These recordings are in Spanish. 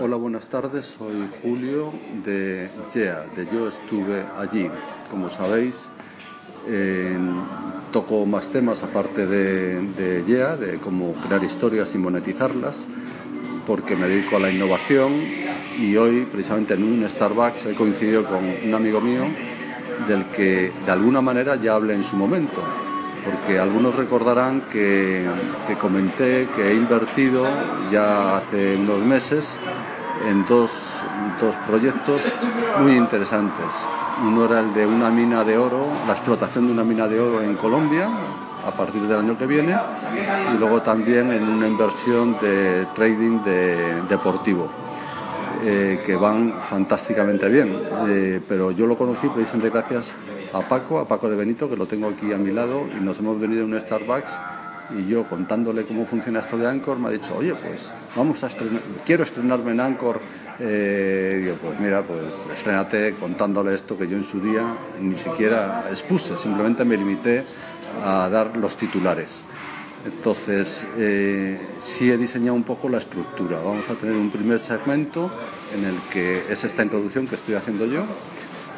Hola, buenas tardes. Soy Julio de YEA, de Yo Estuve Allí. Como sabéis, toco más temas aparte de, de YEA, de cómo crear historias y monetizarlas, porque me dedico a la innovación y hoy, precisamente en un Starbucks, he coincidido con un amigo mío del que de alguna manera ya hablé en su momento porque algunos recordarán que, comenté que he invertido ya hace unos meses en dos, proyectos muy interesantes. Uno era el de una mina de oro, la explotación de una mina de oro en Colombia a partir del año que viene y luego también en una inversión de trading deportivo. Eh, que van fantásticamente bien, eh, pero yo lo conocí precisamente gracias a Paco, a Paco de Benito, que lo tengo aquí a mi lado, y nos hemos venido en un Starbucks y yo contándole cómo funciona esto de Anchor me ha dicho, oye, pues vamos a estrenar, quiero estrenarme en Anchor. Eh, digo, pues mira, pues estrenate contándole esto que yo en su día ni siquiera expuse, simplemente me limité a dar los titulares. Entonces, eh, sí he diseñado un poco la estructura. Vamos a tener un primer segmento en el que es esta introducción que estoy haciendo yo,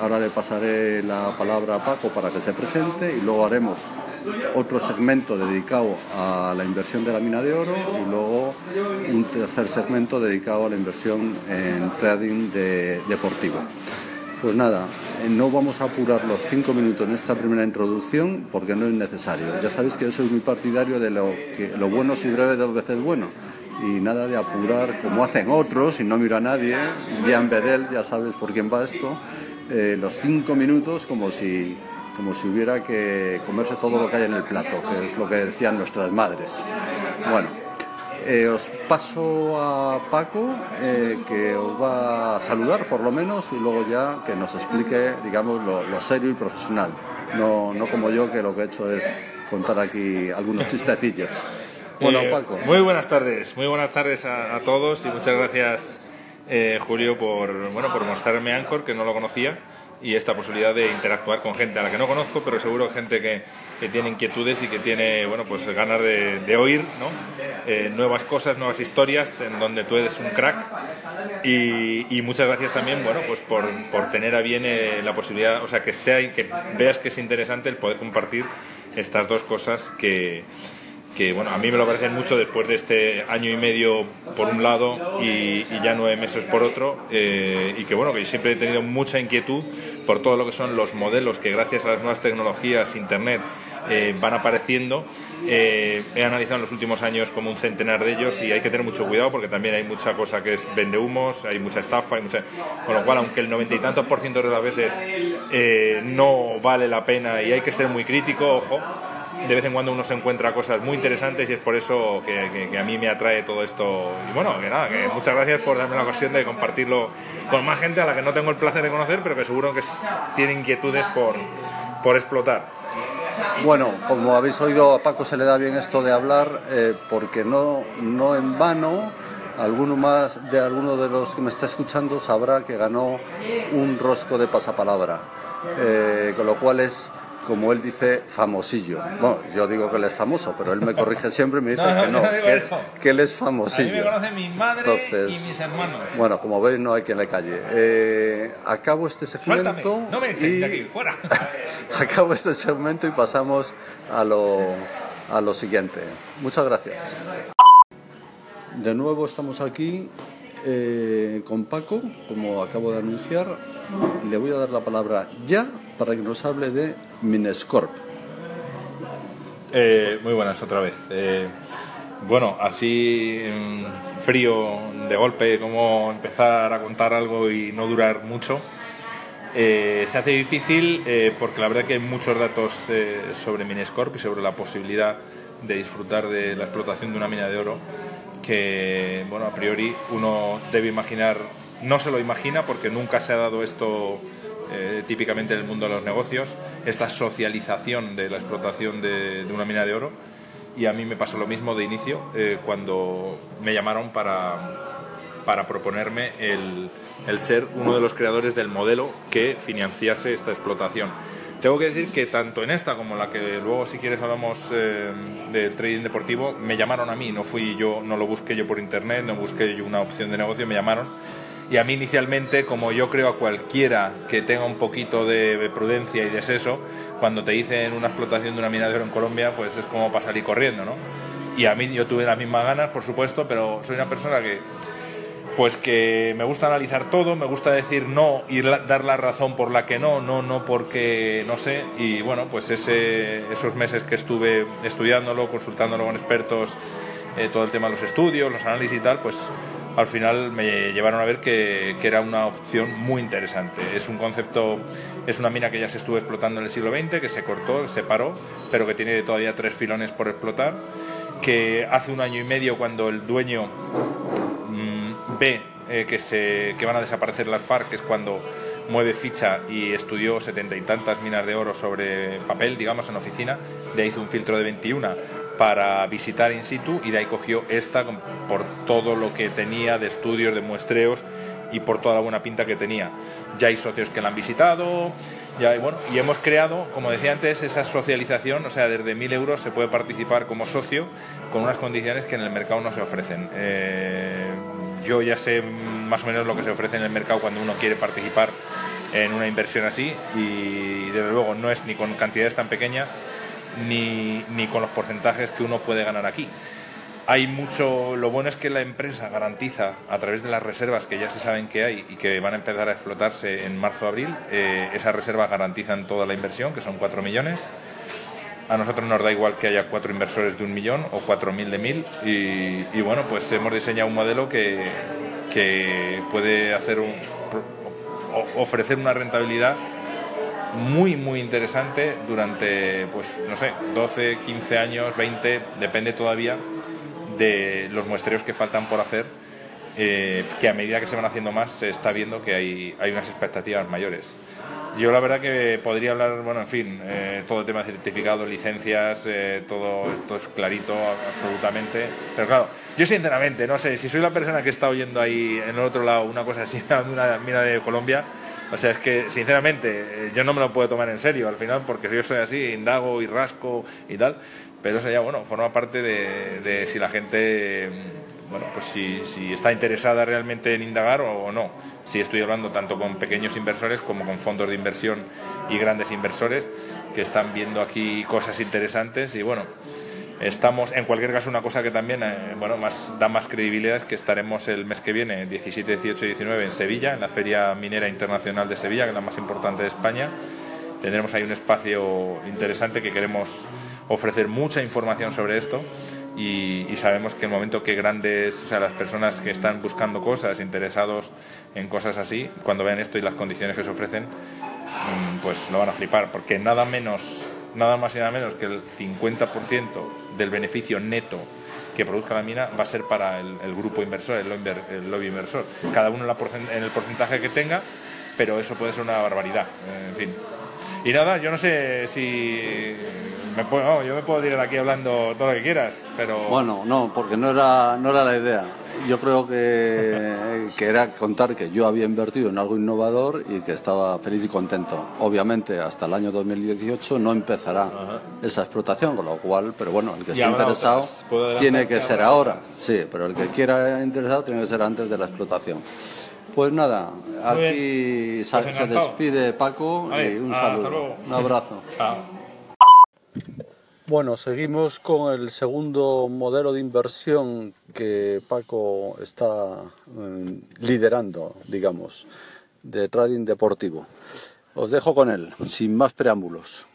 Ahora le pasaré la palabra a Paco para que se presente y luego haremos otro segmento dedicado a la inversión de la mina de oro y luego un tercer segmento dedicado a la inversión en trading deportivo. Pues nada, eh, no vamos a apurar los cinco minutos en esta primera introducción porque no es necesario. Ya sabéis que yo soy muy partidario de lo que lo bueno si breve dos veces bueno y nada de apurar como hacen otros y no miro a nadie. Jean Bedel, ya sabes por quién va esto eh, los cinco minutos como si, como si hubiera que comerse todo lo que hay en el plato, que es lo que decían nuestras madres. Bueno, eh, os paso a Paco, eh, que os va a saludar por lo menos, y luego ya que nos explique, digamos, lo, serio y profesional. No, no como yo, que lo que he hecho es contar aquí algunos chistecillos. Bueno, Paco. Muy buenas tardes, muy buenas tardes a, a todos y muchas gracias eh, Julio, por, bueno, por mostrarme Anchor, que no lo conocía, y esta posibilidad de interactuar con gente a la que no conozco, pero seguro gente que, que tiene inquietudes y que tiene bueno, pues ganas de, oír ¿no? Eh, nuevas cosas, nuevas historias, en donde tú eres un crack. Y, muchas gracias también bueno, pues por, por tener a bien eh, la posibilidad, o sea, que, sea, que veas que es interesante el poder compartir estas dos cosas que que bueno, a mí me lo parecen mucho después de este año y medio por un lado y, ya nueve meses por otro, eh, y que bueno, que siempre he tenido mucha inquietud por todo lo que son los modelos que gracias a las nuevas tecnologías, Internet, eh, van apareciendo. Eh, he analizado en los últimos años como un centenar de ellos y hay que tener mucho cuidado porque también hay mucha cosa que es vende humos, hay mucha estafa, hay mucha... con lo cual, aunque el noventa y tantos por ciento de las veces no vale la pena y hay que ser muy crítico, ojo, de vez en cuando uno se encuentra cosas muy interesantes y es por eso que, a mí me atrae todo esto. Y bueno, que nada, muchas gracias por darme la ocasión de compartirlo con más gente a la que no tengo el placer de conocer, pero que seguro que tiene inquietudes por, por explotar. Bueno, como habéis oído, a Paco se le da bien esto de hablar, eh, porque no, no en vano, alguno más de alguno de los que me está escuchando sabrá que ganó un rosco de pasapalabra, eh, con lo cual es como él dice, famosillo. Bueno, yo digo que él es famoso, pero él me corrige siempre y me dice que no, que, él es famosillo. A mí me conoce mi madre y mis hermanos. Bueno, como veis, no hay quien le calle. Eh, acabo este segmento. No me y... aquí, fuera. acabo este segmento y pasamos a lo, a lo siguiente. Muchas gracias. De nuevo estamos aquí eh, con Paco, como acabo de anunciar. Le voy a dar la palabra ya para que nos hable de Minescorp. Eh, muy buenas otra vez. Eh, bueno, así frío de golpe, como empezar a contar algo y no durar mucho. Eh, se hace difícil porque la verdad que hay muchos datos sobre Minescorp y sobre la posibilidad de disfrutar de la explotación de una mina de oro que, bueno, a priori uno debe imaginar, no se lo imagina porque nunca se ha dado esto eh, típicamente en el mundo de los negocios, esta socialización de la explotación de, una mina de oro. Y a mí me pasó lo mismo de inicio eh, cuando me llamaron para, para proponerme el, el, ser uno de los creadores del modelo que financiase esta explotación. Tengo que decir que tanto en esta como en la que luego si quieres hablamos eh, del trading deportivo, me llamaron a mí, no fui yo, no lo busqué yo por internet, no busqué yo una opción de negocio, me llamaron. Y a mí inicialmente, como yo creo a cualquiera que tenga un poquito de prudencia y de seso, cuando te dicen una explotación de una mina de oro en Colombia, pues es como para salir corriendo, ¿no? Y a mí yo tuve las mismas ganas, por supuesto, pero soy una persona que pues que me gusta analizar todo, me gusta decir no y dar la razón por la que no, no, no porque no sé. Y bueno, pues ese, esos meses que estuve estudiándolo, consultándolo con expertos, eh, todo el tema de los estudios, los análisis y tal, pues al final me llevaron a ver que, era una opción muy interesante. Es un concepto, es una mina que ya se estuvo explotando en el siglo XX, que se cortó, se paró, pero que tiene todavía tres filones por explotar, que hace un año y medio cuando el dueño ve eh, que, se, que van a desaparecer las FARC, es cuando mueve ficha y estudió setenta y tantas minas de oro sobre papel, digamos, en oficina. De ahí hizo un filtro de 21 para visitar in situ y de ahí cogió esta por todo lo que tenía de estudios, de muestreos y por toda la buena pinta que tenía. Ya hay socios que la han visitado, ya, y bueno, y hemos creado, como decía antes, esa socialización, o sea, desde 1.000 euros se puede participar como socio con unas condiciones que en el mercado no se ofrecen. Eh, yo ya sé más o menos lo que se ofrece en el mercado cuando uno quiere participar en una inversión así y desde luego no es ni con cantidades tan pequeñas ni, ni con los porcentajes que uno puede ganar aquí. Hay mucho, lo bueno es que la empresa garantiza a través de las reservas que ya se saben que hay y que van a empezar a explotarse en marzo-abril, eh, esas reservas garantizan toda la inversión, que son 4 millones a nosotros nos da igual que haya cuatro inversores de un millón o cuatro mil de mil y, bueno, pues hemos diseñado un modelo que, que puede hacer un, ofrecer una rentabilidad muy muy interesante durante pues no sé 12 15 años 20 depende todavía de los muestreos que faltan por hacer eh, que a medida que se van haciendo más se está viendo que hay, hay unas expectativas mayores yo la verdad que podría hablar, bueno, en fin, eh, todo el tema de certificados, licencias, eh, todo, todo es clarito, absolutamente. Pero claro, yo sinceramente, no sé, si soy la persona que está oyendo ahí en el otro lado una cosa así, una mina de Colombia, o sea, es que sinceramente eh, yo no me lo puedo tomar en serio al final porque yo soy así, indago y rasco y tal, pero eso ya, bueno, forma parte de, si la gente bueno, pues si, si, está interesada realmente en indagar o, no. Si estoy hablando tanto con pequeños inversores como con fondos de inversión y grandes inversores que están viendo aquí cosas interesantes y bueno, estamos en cualquier caso una cosa que también eh, bueno, da más credibilidad es que estaremos el mes que viene, 17, 18 y 19 en Sevilla, en la Feria Minera Internacional de Sevilla, que es la más importante de España. Tendremos ahí un espacio interesante que queremos ofrecer mucha información sobre esto y, sabemos que el momento que grandes, o sea, las personas que están buscando cosas, interesados en cosas así, cuando vean esto y las condiciones que se ofrecen, mm, pues lo van a flipar, porque nada menos, nada más y nada menos que el 50% del beneficio neto que produzca la mina va a ser para el, grupo inversor, el lobby, inversor. Cada uno en el porcentaje que tenga, pero eso puede ser una barbaridad, en fin. Y nada, yo no sé si yo me puedo ir aquí hablando todo lo que quieras, pero... Bueno, no, porque no era, no era la idea. Yo creo que, que era contar que yo había invertido en algo innovador y que estaba feliz y contento. Obviamente, hasta el año 2018 no empezará esa explotación, con lo cual, pero bueno, el que esté interesado tiene que ser ahora. Sí, pero el que quiera interesado tiene que ser antes de la explotación. Pues nada, aquí pues se, despide Paco y un saludo, un abrazo. Chao. Bueno, seguimos con el segundo modelo de inversión que Paco está eh, liderando, digamos, de trading deportivo. Os dejo con él, sin más preámbulos.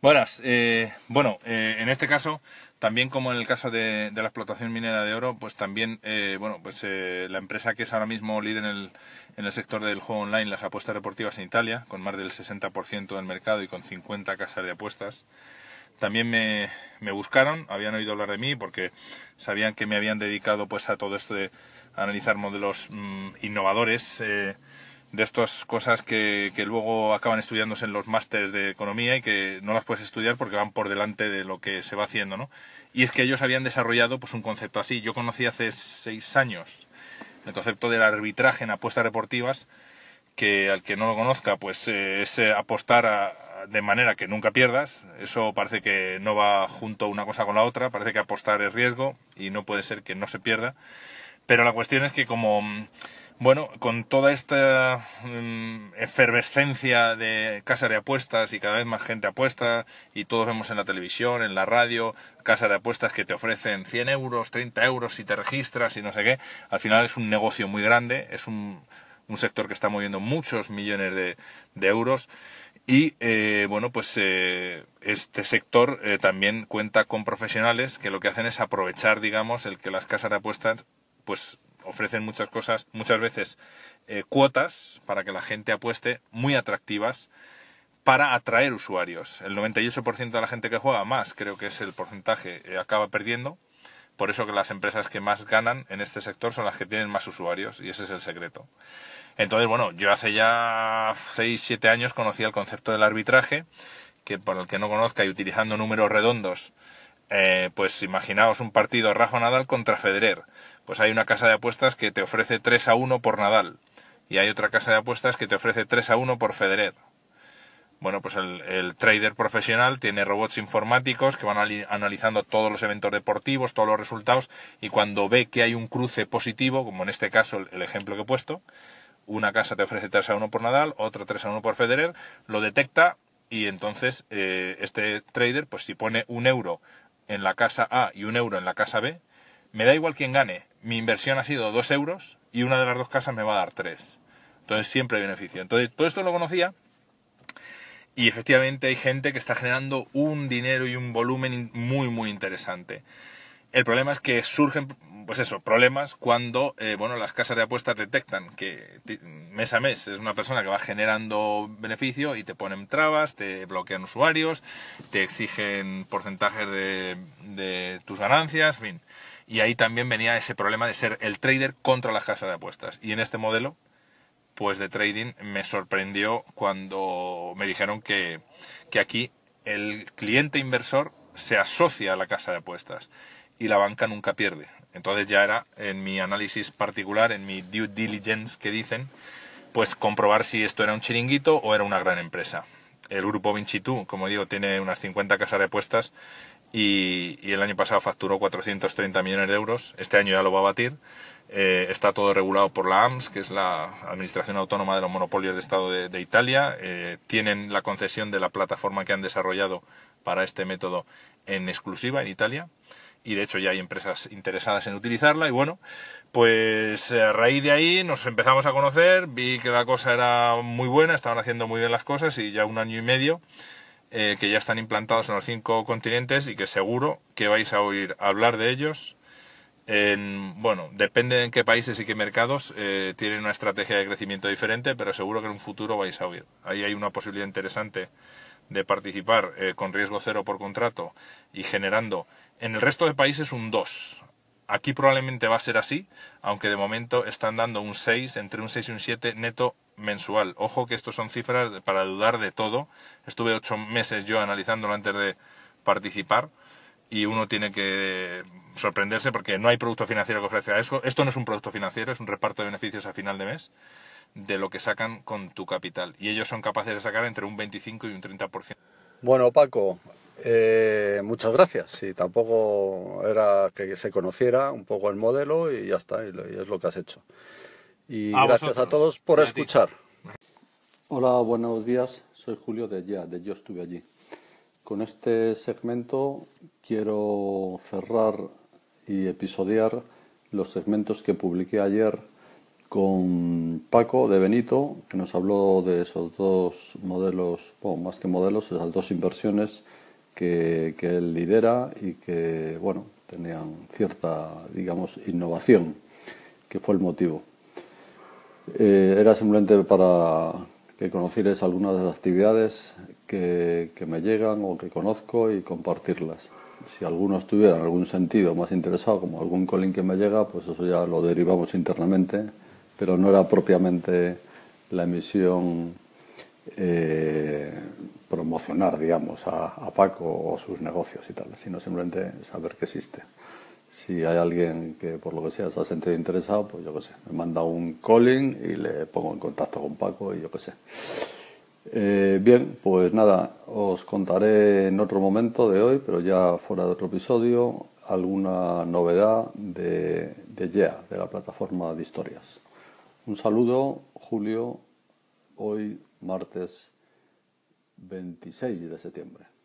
Buenas. Eh, bueno, eh, en este caso, también como en el caso de, la explotación minera de oro, pues también, bueno, pues la empresa que es ahora mismo líder en el, en el sector del juego online, las apuestas deportivas en Italia, con más del 60% del mercado y con 50 casas de apuestas, también me, me, buscaron, habían oído hablar de mí porque sabían que me habían dedicado pues a todo esto de analizar modelos mm, innovadores, eh, de estas cosas que, que, luego acaban estudiándose en los másteres de economía y que no las puedes estudiar porque van por delante de lo que se va haciendo, ¿no? Y es que ellos habían desarrollado pues un concepto así. Yo conocí hace seis años el concepto del arbitraje en apuestas deportivas, que al que no lo conozca, pues eh, es eh, apostar de manera que nunca pierdas. Eso parece que no va junto una cosa con la otra, parece que apostar es riesgo y no puede ser que no se pierda. Pero la cuestión es que como bueno, con toda esta mm, efervescencia de casa de apuestas y cada vez más gente apuesta y todos vemos en la televisión, en la radio, casas de apuestas que te ofrecen 100 euros, 30 euros si te registras y no sé qué, al final es un negocio muy grande, es un, un sector que está moviendo muchos millones de, euros y eh, bueno, pues eh, este sector eh, también cuenta con profesionales que lo que hacen es aprovechar, digamos, el que las casas de apuestas pues ofrecen muchas cosas, muchas veces eh, cuotas para que la gente apueste muy atractivas para atraer usuarios. El 98% de la gente que juega más, creo que es el porcentaje, acaba perdiendo. Por eso que las empresas que más ganan en este sector son las que tienen más usuarios y ese es el secreto. Entonces, bueno, yo hace ya 6, 7 años conocí el concepto del arbitraje, que por el que no conozca y utilizando números redondos, eh, pues imaginaos un partido Rafa Nadal contra Federer. Pues hay una casa de apuestas que te ofrece 3 a 1 por Nadal. Y hay otra casa de apuestas que te ofrece 3 a 1 por Federer. Bueno, pues el, trader profesional tiene robots informáticos que van analizando todos los eventos deportivos, todos los resultados, y cuando ve que hay un cruce positivo, como en este caso el, ejemplo que he puesto, una casa te ofrece 3 a 1 por Nadal, otra 3 a 1 por Federer, lo detecta y entonces eh, este trader, pues si pone un euro en la casa A y un euro en la casa B, me da igual quién gane. Mi inversión ha sido dos euros y una de las dos casas me va a dar tres. Entonces siempre hay beneficio. Entonces todo esto lo conocía y efectivamente hay gente que está generando un dinero y un volumen muy muy interesante. El problema es que surgen, pues eso, problemas cuando, eh, bueno, las casas de apuestas detectan que mes a mes es una persona que va generando beneficio y te ponen trabas, te bloquean usuarios, te exigen porcentajes de, tus ganancias. Y ahí también venía ese problema de ser el trader contra las casas de apuestas. Y en este modelo, pues de trading, me sorprendió cuando me dijeron que, que aquí el cliente inversor se asocia a la casa de apuestas y la banca nunca pierde. Entonces ya era en mi análisis particular, en mi due diligence que dicen, pues comprobar si esto era un chiringuito o era una gran empresa. El grupo Vinci2, como digo, tiene unas 50 casas de apuestas y, el año pasado facturó 430 millones de euros. Este año ya lo va a batir. Eh, está todo regulado por la AMS, que es la Administración Autónoma de los Monopolios de Estado de, Italia. Eh, tienen la concesión de la plataforma que han desarrollado para este método en exclusiva en Italia y de hecho ya hay empresas interesadas en utilizarla y bueno, pues a raíz de ahí nos empezamos a conocer, vi que la cosa era muy buena, estaban haciendo muy bien las cosas y ya un año y medio eh, que ya están implantados en los cinco continentes y que seguro que vais a oír hablar de ellos. En, bueno, depende en qué países y qué mercados eh, tienen una estrategia de crecimiento diferente, pero seguro que en un futuro vais a oír. Ahí hay una posibilidad interesante de participar eh, con riesgo cero por contrato y generando en el resto de países un 2. Aquí probablemente va a ser así, aunque de momento están dando un 6, entre un 6 y un 7 neto mensual. Ojo que estos son cifras para dudar de todo. Estuve ocho meses yo analizándolo antes de participar y uno tiene que sorprenderse porque no hay producto financiero que ofrezca eso. Esto no es un producto financiero, es un reparto de beneficios a final de mes de lo que sacan con tu capital. Y ellos son capaces de sacar entre un 25 y un 30%. Bueno, Paco, eh, muchas gracias. Y tampoco era que se conociera un poco el modelo y ya está, y es lo que has hecho. Y gracias a todos por escuchar. Hola, buenos días. Soy Julio de Ya, de Yo Estuve Allí. Con este segmento quiero cerrar y episodiar los segmentos que publiqué ayer con Paco de Benito, que nos habló de esos dos modelos, bueno, más que modelos, esas dos inversiones que, él lidera y que, bueno, tenían cierta, digamos, innovación, que fue el motivo. Eh, era simplemente para que conocierais algunas de las actividades que, me llegan o que conozco y compartirlas. Si alguno estuviera en algún sentido más interesado, como algún colín que me llega, pues eso ya lo derivamos internamente, pero no era propiamente la emisión eh, promocionar, digamos, a, Paco o sus negocios y tal, sino simplemente saber que existe. Si hay alguien que por lo que sea se ha sentido interesado, pues yo qué sé, me manda un calling y le pongo en contacto con Paco y yo qué sé. Eh, bien, pues nada, os contaré en otro momento de hoy, pero ya fuera de otro episodio, alguna novedad de, de YEA, de la plataforma de historias. Un saludo, Julio, hoy martes 26 de septiembre.